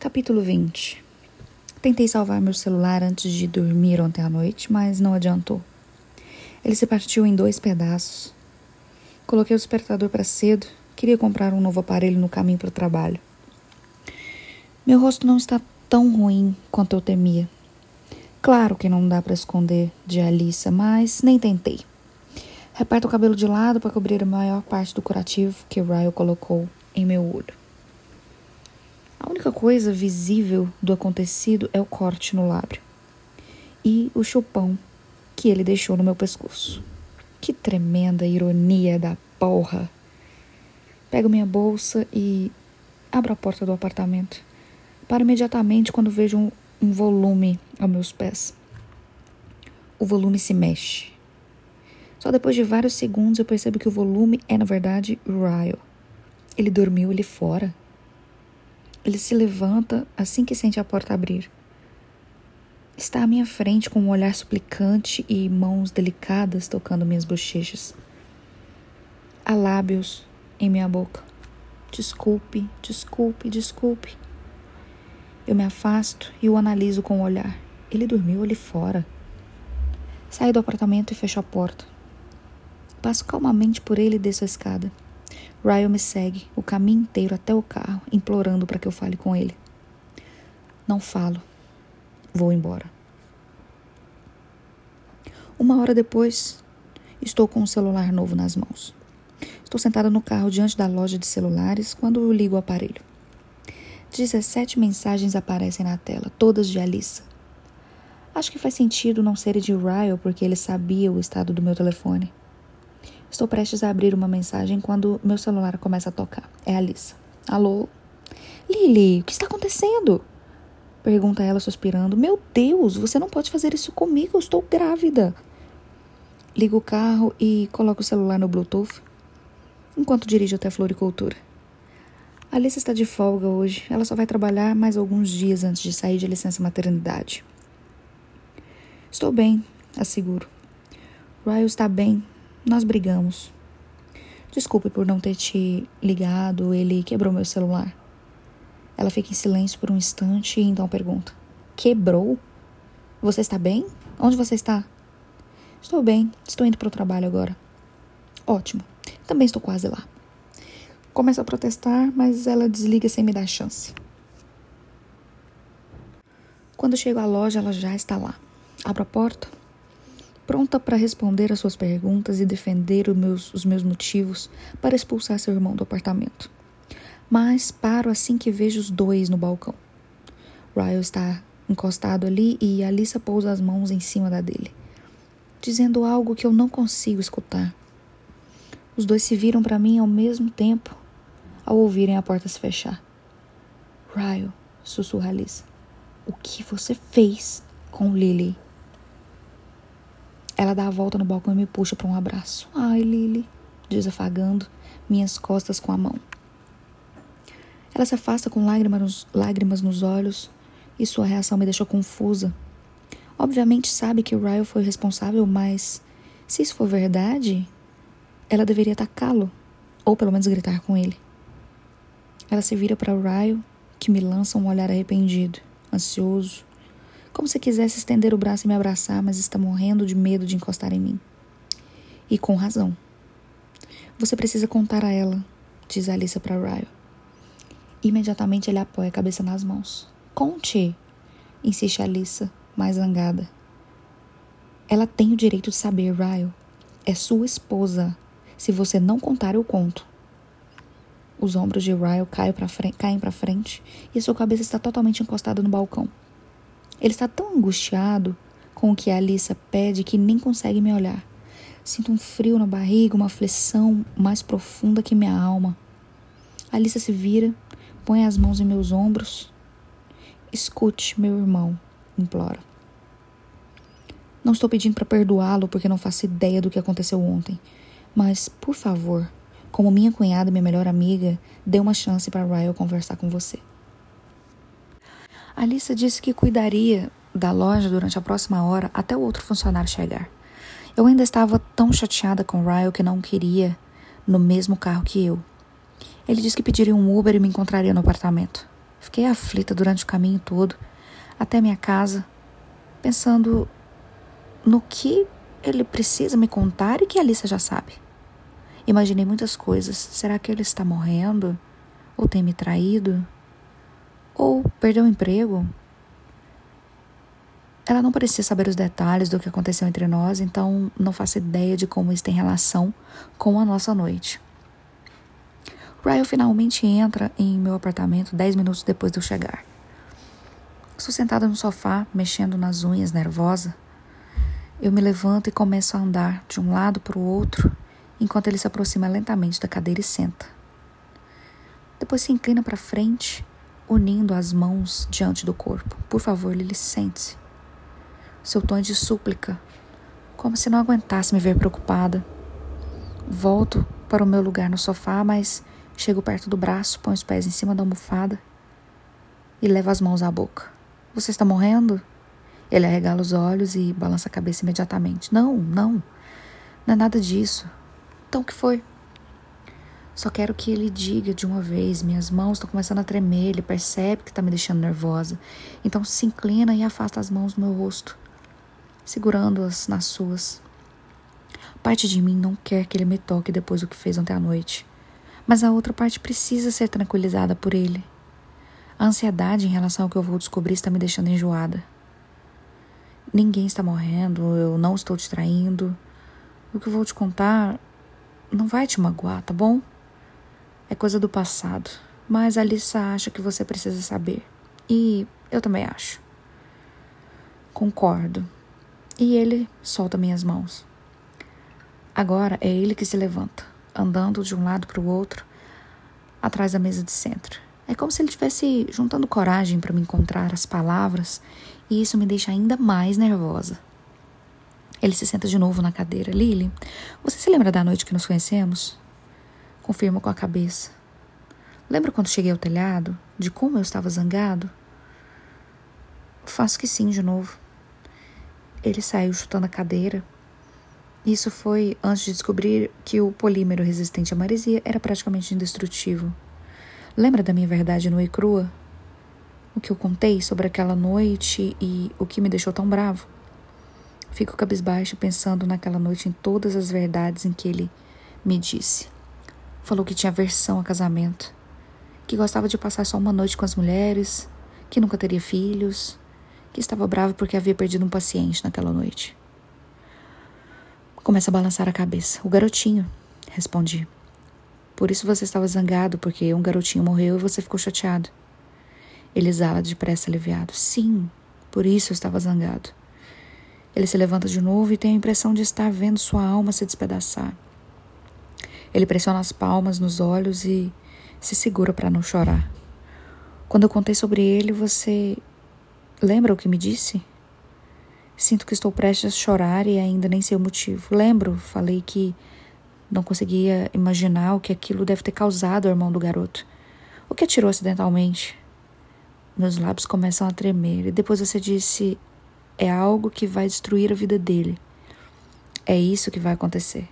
Capítulo 20 Tentei salvar meu celular antes de dormir ontem à noite, mas não adiantou. Ele se partiu em dois pedaços. Coloquei o despertador para cedo, queria comprar um novo aparelho no caminho para o trabalho. Meu rosto não está tão ruim quanto eu temia. Claro que não dá para esconder de Alissa, mas nem tentei. Reparto o cabelo de lado para cobrir a maior parte do curativo que Ryle colocou em meu olho. A única coisa visível do acontecido é o corte no lábio e o chupão que ele deixou no meu pescoço. Que tremenda ironia da porra! Pego minha bolsa e abro a porta do apartamento. Paro imediatamente quando vejo um, um volume aos meus pés. O volume se mexe. Só depois de vários segundos eu percebo que o volume é, na verdade, Ryle. Ele dormiu ali fora. Ele se levanta assim que sente a porta abrir. Está à minha frente com um olhar suplicante e mãos delicadas tocando minhas bochechas. Há lábios em minha boca. Desculpe, desculpe, desculpe. Eu me afasto e o analiso com o olhar. Ele dormiu ali fora. Saio do apartamento e fecho a porta. Passo calmamente por ele e desço a escada. Ryan me segue o caminho inteiro até o carro, implorando para que eu fale com ele. Não falo. Vou embora. Uma hora depois, estou com um celular novo nas mãos. Estou sentada no carro diante da loja de celulares quando ligo o aparelho. 17 mensagens aparecem na tela, todas de Alissa. Acho que faz sentido não serem de Ryle porque ele sabia o estado do meu telefone. Estou prestes a abrir uma mensagem quando meu celular começa a tocar. É a Alissa. Alô? Lily, o que está acontecendo? Pergunta ela suspirando. Meu Deus, você não pode fazer isso comigo, eu estou grávida. Ligo o carro e coloco o celular no Bluetooth enquanto dirijo até a floricultura. A Alice está de folga hoje. Ela só vai trabalhar mais alguns dias antes de sair de licença maternidade. Estou bem, asseguro. Ryle está bem, nós brigamos. Desculpe por não ter te ligado, ele quebrou meu celular. Ela fica em silêncio por um instante e então pergunta: Quebrou? Você está bem? Onde você está? Estou bem, estou indo para o trabalho agora. Ótimo, também estou quase lá. Começo a protestar, mas ela desliga sem me dar chance. Quando chego à loja, ela já está lá. Abro a porta, pronta para responder às suas perguntas e defender os meus, os meus motivos para expulsar seu irmão do apartamento. Mas paro assim que vejo os dois no balcão. Ryle está encostado ali e Alissa pousa as mãos em cima da dele, dizendo algo que eu não consigo escutar. Os dois se viram para mim ao mesmo tempo ao ouvirem a porta se fechar. Ryle, sussurra Alissa, o que você fez com Lily? Ela dá a volta no balcão e me puxa para um abraço. Ai, Lily, diz afagando minhas costas com a mão. Ela se afasta com lágrimas nos, lágrimas nos olhos e sua reação me deixou confusa. Obviamente sabe que o Ryle foi responsável, mas se isso for verdade, ela deveria atacá-lo, ou pelo menos gritar com ele. Ela se vira para o Ryle, que me lança um olhar arrependido, ansioso, como se quisesse estender o braço e me abraçar, mas está morrendo de medo de encostar em mim. E com razão. Você precisa contar a ela, diz Alissa para Ryle. Imediatamente ele apoia a cabeça nas mãos. Conte, insiste Alissa, mais zangada. Ela tem o direito de saber, Ryle. É sua esposa. Se você não contar, eu conto. Os ombros de Ryle caem para frente, frente e sua cabeça está totalmente encostada no balcão. Ele está tão angustiado com o que Alissa pede que nem consegue me olhar. Sinto um frio na barriga, uma aflição mais profunda que minha alma. Alissa se vira, põe as mãos em meus ombros. Escute, meu irmão, implora. Não estou pedindo para perdoá-lo porque não faço ideia do que aconteceu ontem. Mas, por favor, como minha cunhada e minha melhor amiga, dê uma chance para Ryle conversar com você. Alissa disse que cuidaria da loja durante a próxima hora até o outro funcionário chegar. Eu ainda estava tão chateada com Ryle que não queria no mesmo carro que eu. Ele disse que pediria um Uber e me encontraria no apartamento. Fiquei aflita durante o caminho todo, até minha casa, pensando no que ele precisa me contar e que a Alissa já sabe. Imaginei muitas coisas. Será que ele está morrendo? Ou tem me traído? Ou perdeu o emprego? Ela não parecia saber os detalhes do que aconteceu entre nós, então não faço ideia de como isso tem relação com a nossa noite. Ryan finalmente entra em meu apartamento dez minutos depois de eu chegar. Estou sentada no sofá, mexendo nas unhas, nervosa. Eu me levanto e começo a andar de um lado para o outro, enquanto ele se aproxima lentamente da cadeira e senta. Depois se inclina para frente, unindo as mãos diante do corpo. Por favor, Lily, sente-se seu tom é de súplica, como se não aguentasse me ver preocupada. Volto para o meu lugar no sofá, mas chego perto do braço, põe os pés em cima da almofada e levo as mãos à boca. Você está morrendo? Ele arregala os olhos e balança a cabeça imediatamente. Não, não, não é nada disso. Então o que foi? Só quero que ele diga de uma vez. Minhas mãos estão começando a tremer. Ele percebe que está me deixando nervosa. Então se inclina e afasta as mãos do meu rosto segurando-as nas suas. Parte de mim não quer que ele me toque depois do que fez ontem à noite, mas a outra parte precisa ser tranquilizada por ele. A ansiedade em relação ao que eu vou descobrir está me deixando enjoada. Ninguém está morrendo, eu não estou te traindo. O que eu vou te contar não vai te magoar, tá bom? É coisa do passado, mas a Alissa acha que você precisa saber. E eu também acho. Concordo. E ele solta minhas mãos. Agora é ele que se levanta, andando de um lado para o outro, atrás da mesa de centro. É como se ele estivesse juntando coragem para me encontrar as palavras, e isso me deixa ainda mais nervosa. Ele se senta de novo na cadeira. Lily, você se lembra da noite que nos conhecemos? Confirmo com a cabeça. Lembra quando cheguei ao telhado? De como eu estava zangado? Faço que sim de novo. Ele saiu chutando a cadeira. Isso foi antes de descobrir que o polímero resistente à maresia era praticamente indestrutível. Lembra da minha verdade nua e crua? O que eu contei sobre aquela noite e o que me deixou tão bravo? Fico cabisbaixo pensando naquela noite em todas as verdades em que ele me disse. Falou que tinha aversão a casamento, que gostava de passar só uma noite com as mulheres, que nunca teria filhos, que estava bravo porque havia perdido um paciente naquela noite. Começa a balançar a cabeça. O garotinho, respondi. Por isso você estava zangado, porque um garotinho morreu e você ficou chateado. Ele exala depressa aliviado. Sim, por isso eu estava zangado. Ele se levanta de novo e tem a impressão de estar vendo sua alma se despedaçar. Ele pressiona as palmas nos olhos e se segura para não chorar. Quando eu contei sobre ele, você Lembra o que me disse? Sinto que estou prestes a chorar e ainda nem sei o motivo. Lembro, falei que não conseguia imaginar o que aquilo deve ter causado ao irmão do garoto. O que atirou acidentalmente? Meus lábios começam a tremer e depois você disse: é algo que vai destruir a vida dele. É isso que vai acontecer.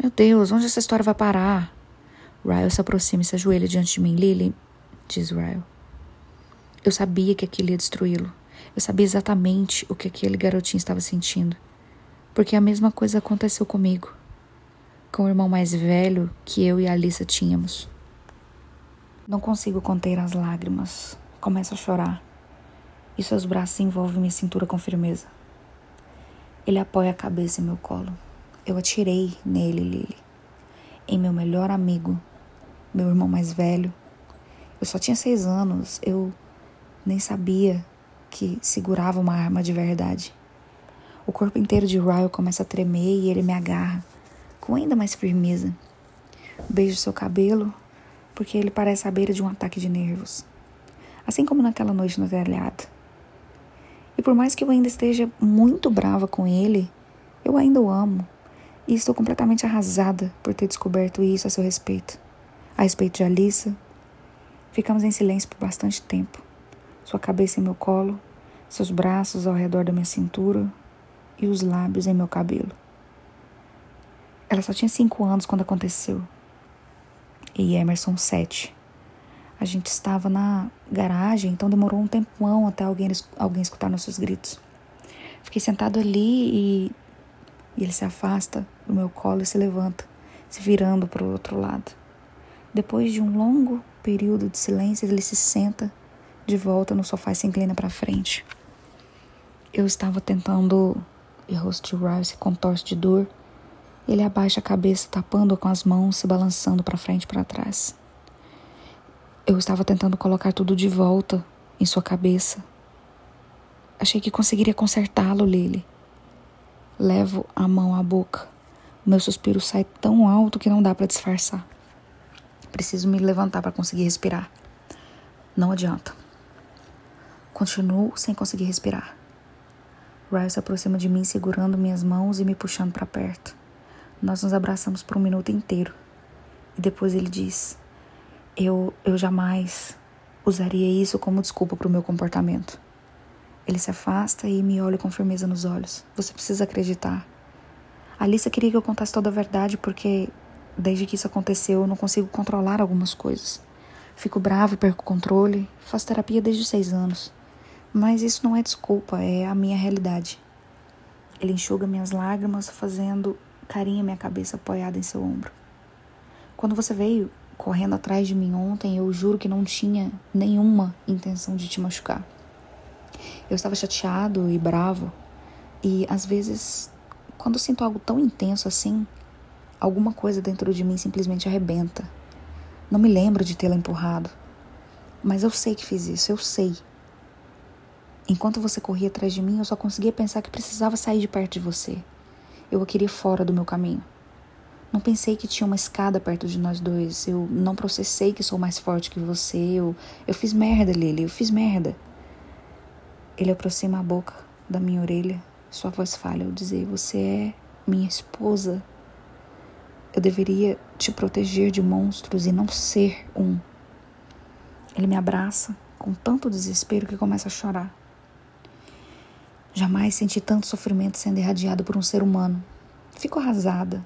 Meu Deus, onde essa história vai parar? Ryle se aproxima e se ajoelha diante de mim. Lily, diz Ryle. Eu sabia que aquilo ia destruí-lo. Eu sabia exatamente o que aquele garotinho estava sentindo. Porque a mesma coisa aconteceu comigo. Com o irmão mais velho que eu e a Alissa tínhamos. Não consigo conter as lágrimas. Começo a chorar. E seus braços envolvem minha cintura com firmeza. Ele apoia a cabeça em meu colo. Eu atirei nele, Lily. Em meu melhor amigo, meu irmão mais velho. Eu só tinha seis anos. Eu nem sabia que segurava uma arma de verdade. O corpo inteiro de Ryle começa a tremer e ele me agarra com ainda mais firmeza. Beijo seu cabelo, porque ele parece à beira de um ataque de nervos. Assim como naquela noite no telhado. E por mais que eu ainda esteja muito brava com ele, eu ainda o amo. E estou completamente arrasada por ter descoberto isso a seu respeito. A respeito de Alissa. Ficamos em silêncio por bastante tempo sua cabeça em meu colo, seus braços ao redor da minha cintura e os lábios em meu cabelo. Ela só tinha cinco anos quando aconteceu e Emerson sete. A gente estava na garagem, então demorou um tempão até alguém, alguém escutar nossos gritos. Fiquei sentado ali e, e ele se afasta do meu colo e se levanta, se virando para o outro lado. Depois de um longo período de silêncio, ele se senta de volta no sofá e se inclina para frente. Eu estava tentando e Ryle se contorce de dor. Ele abaixa a cabeça, tapando-a com as mãos, se balançando para frente e para trás. Eu estava tentando colocar tudo de volta em sua cabeça. Achei que conseguiria consertá-lo, Lily. Levo a mão à boca. O meu suspiro sai tão alto que não dá para disfarçar. Preciso me levantar para conseguir respirar. Não adianta. Continuo sem conseguir respirar. Ryle se aproxima de mim, segurando minhas mãos e me puxando para perto. Nós nos abraçamos por um minuto inteiro. E depois ele diz: Eu, eu jamais usaria isso como desculpa para o meu comportamento. Ele se afasta e me olha com firmeza nos olhos. Você precisa acreditar. Alissa queria que eu contasse toda a verdade porque, desde que isso aconteceu, eu não consigo controlar algumas coisas. Fico bravo perco o controle. Faço terapia desde os seis anos. Mas isso não é desculpa, é a minha realidade. Ele enxuga minhas lágrimas, fazendo carinho minha cabeça apoiada em seu ombro. Quando você veio correndo atrás de mim ontem, eu juro que não tinha nenhuma intenção de te machucar. Eu estava chateado e bravo, e às vezes, quando sinto algo tão intenso assim, alguma coisa dentro de mim simplesmente arrebenta. Não me lembro de tê-la empurrado, mas eu sei que fiz isso, eu sei. Enquanto você corria atrás de mim, eu só conseguia pensar que precisava sair de perto de você. Eu a queria fora do meu caminho. Não pensei que tinha uma escada perto de nós dois. Eu não processei que sou mais forte que você. Eu, eu fiz merda, Lily. Eu fiz merda. Ele aproxima a boca da minha orelha. Sua voz falha ao dizer: Você é minha esposa. Eu deveria te proteger de monstros e não ser um. Ele me abraça com tanto desespero que começa a chorar. Jamais senti tanto sofrimento sendo irradiado por um ser humano. Fico arrasada.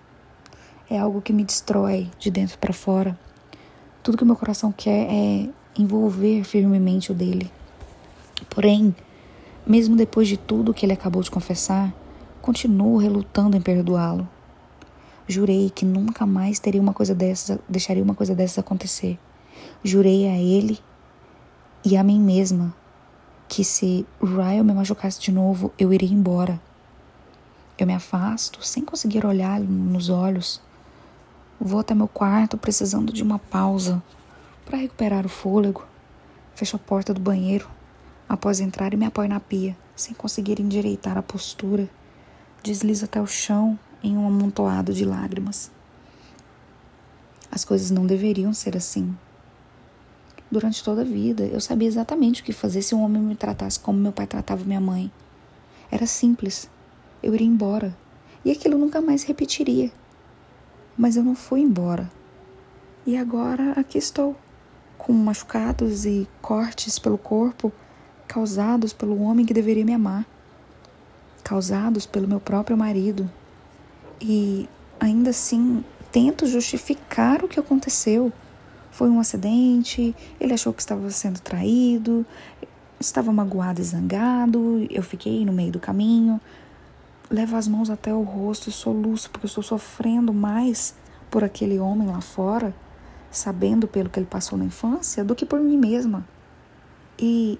É algo que me destrói de dentro para fora. Tudo que meu coração quer é envolver firmemente o dele. Porém, mesmo depois de tudo que ele acabou de confessar, continuo relutando em perdoá-lo. Jurei que nunca mais teria uma coisa dessas, deixaria uma coisa dessas acontecer. Jurei a ele e a mim mesma que se Ryan me machucasse de novo, eu iria embora. Eu me afasto, sem conseguir olhar nos olhos. Vou até meu quarto precisando de uma pausa para recuperar o fôlego. Fecho a porta do banheiro. Após entrar, e me apoio na pia, sem conseguir endireitar a postura. Deslizo até o chão em um amontoado de lágrimas. As coisas não deveriam ser assim. Durante toda a vida, eu sabia exatamente o que fazer se um homem me tratasse como meu pai tratava minha mãe. Era simples. Eu iria embora. E aquilo nunca mais repetiria. Mas eu não fui embora. E agora aqui estou, com machucados e cortes pelo corpo causados pelo homem que deveria me amar, causados pelo meu próprio marido. E ainda assim tento justificar o que aconteceu foi um acidente, ele achou que estava sendo traído, estava magoado e zangado, eu fiquei no meio do caminho. Levo as mãos até o rosto e soluço, porque eu estou sofrendo mais por aquele homem lá fora, sabendo pelo que ele passou na infância, do que por mim mesma. E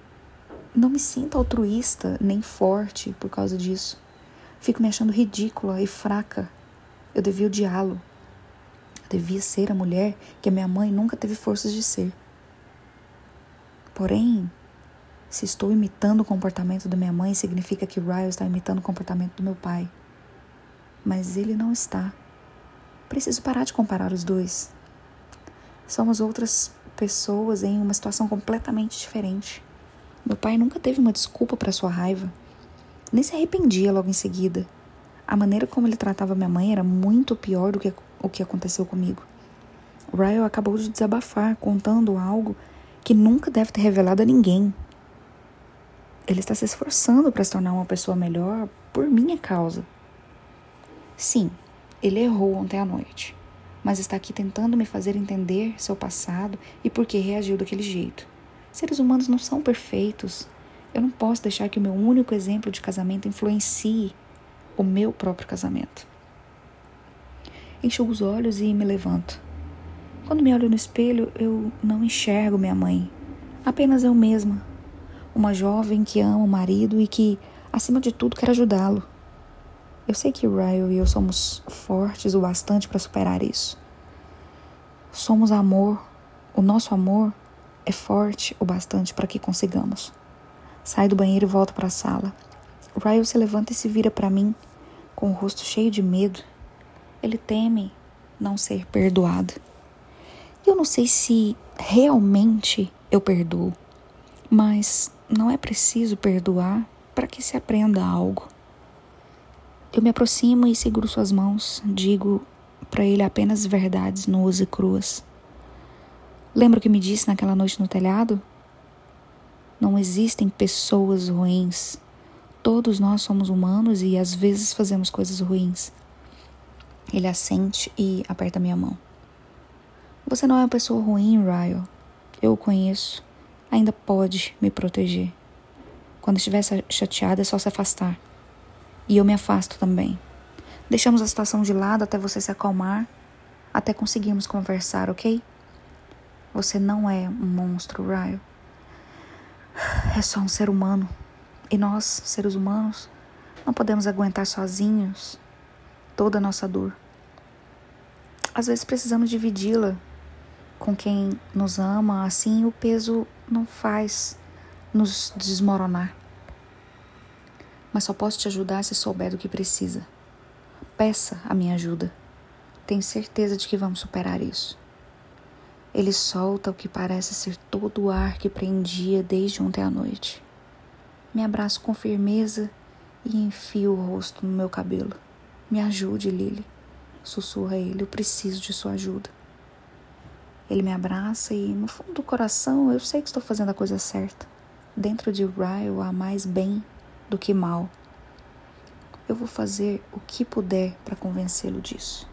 não me sinto altruísta nem forte por causa disso. Fico me achando ridícula e fraca. Eu devia odiá-lo devia ser a mulher que a minha mãe nunca teve forças de ser. Porém, se estou imitando o comportamento da minha mãe, significa que Ryle está imitando o comportamento do meu pai. Mas ele não está. Preciso parar de comparar os dois. Somos outras pessoas em uma situação completamente diferente. Meu pai nunca teve uma desculpa para sua raiva, nem se arrependia logo em seguida. A maneira como ele tratava minha mãe era muito pior do que o que aconteceu comigo. Ryle acabou de desabafar, contando algo que nunca deve ter revelado a ninguém. Ele está se esforçando para se tornar uma pessoa melhor por minha causa. Sim, ele errou ontem à noite. mas está aqui tentando me fazer entender seu passado e por que reagiu daquele jeito. Seres humanos não são perfeitos. Eu não posso deixar que o meu único exemplo de casamento influencie o meu próprio casamento. Enxugo os olhos e me levanto. Quando me olho no espelho, eu não enxergo minha mãe. Apenas eu mesma. Uma jovem que ama o marido e que, acima de tudo, quer ajudá-lo. Eu sei que Ryle e eu somos fortes o bastante para superar isso. Somos amor. O nosso amor é forte o bastante para que consigamos. Sai do banheiro e volta para a sala. Ryle se levanta e se vira para mim com o rosto cheio de medo. Ele teme não ser perdoado. Eu não sei se realmente eu perdoo, mas não é preciso perdoar para que se aprenda algo. Eu me aproximo e seguro suas mãos, digo para ele apenas verdades nuas e cruas. Lembra o que me disse naquela noite no telhado? Não existem pessoas ruins. Todos nós somos humanos e às vezes fazemos coisas ruins. Ele assente e aperta minha mão. Você não é uma pessoa ruim, Ryle. Eu o conheço. Ainda pode me proteger. Quando estiver chateada, é só se afastar. E eu me afasto também. Deixamos a situação de lado até você se acalmar, até conseguirmos conversar, ok? Você não é um monstro, Ryle. É só um ser humano. E nós, seres humanos, não podemos aguentar sozinhos toda a nossa dor. Às vezes precisamos dividi-la com quem nos ama, assim o peso não faz nos desmoronar mas só posso te ajudar se souber do que precisa. Peça a minha ajuda. Tenho certeza de que vamos superar isso. Ele solta o que parece ser todo o ar que prendia desde ontem à noite. Me abraço com firmeza e enfio o rosto no meu cabelo. Me ajude, Lily. Sussurra ele, eu preciso de sua ajuda. Ele me abraça e, no fundo do coração, eu sei que estou fazendo a coisa certa. Dentro de Ryle há mais bem do que mal. Eu vou fazer o que puder para convencê-lo disso.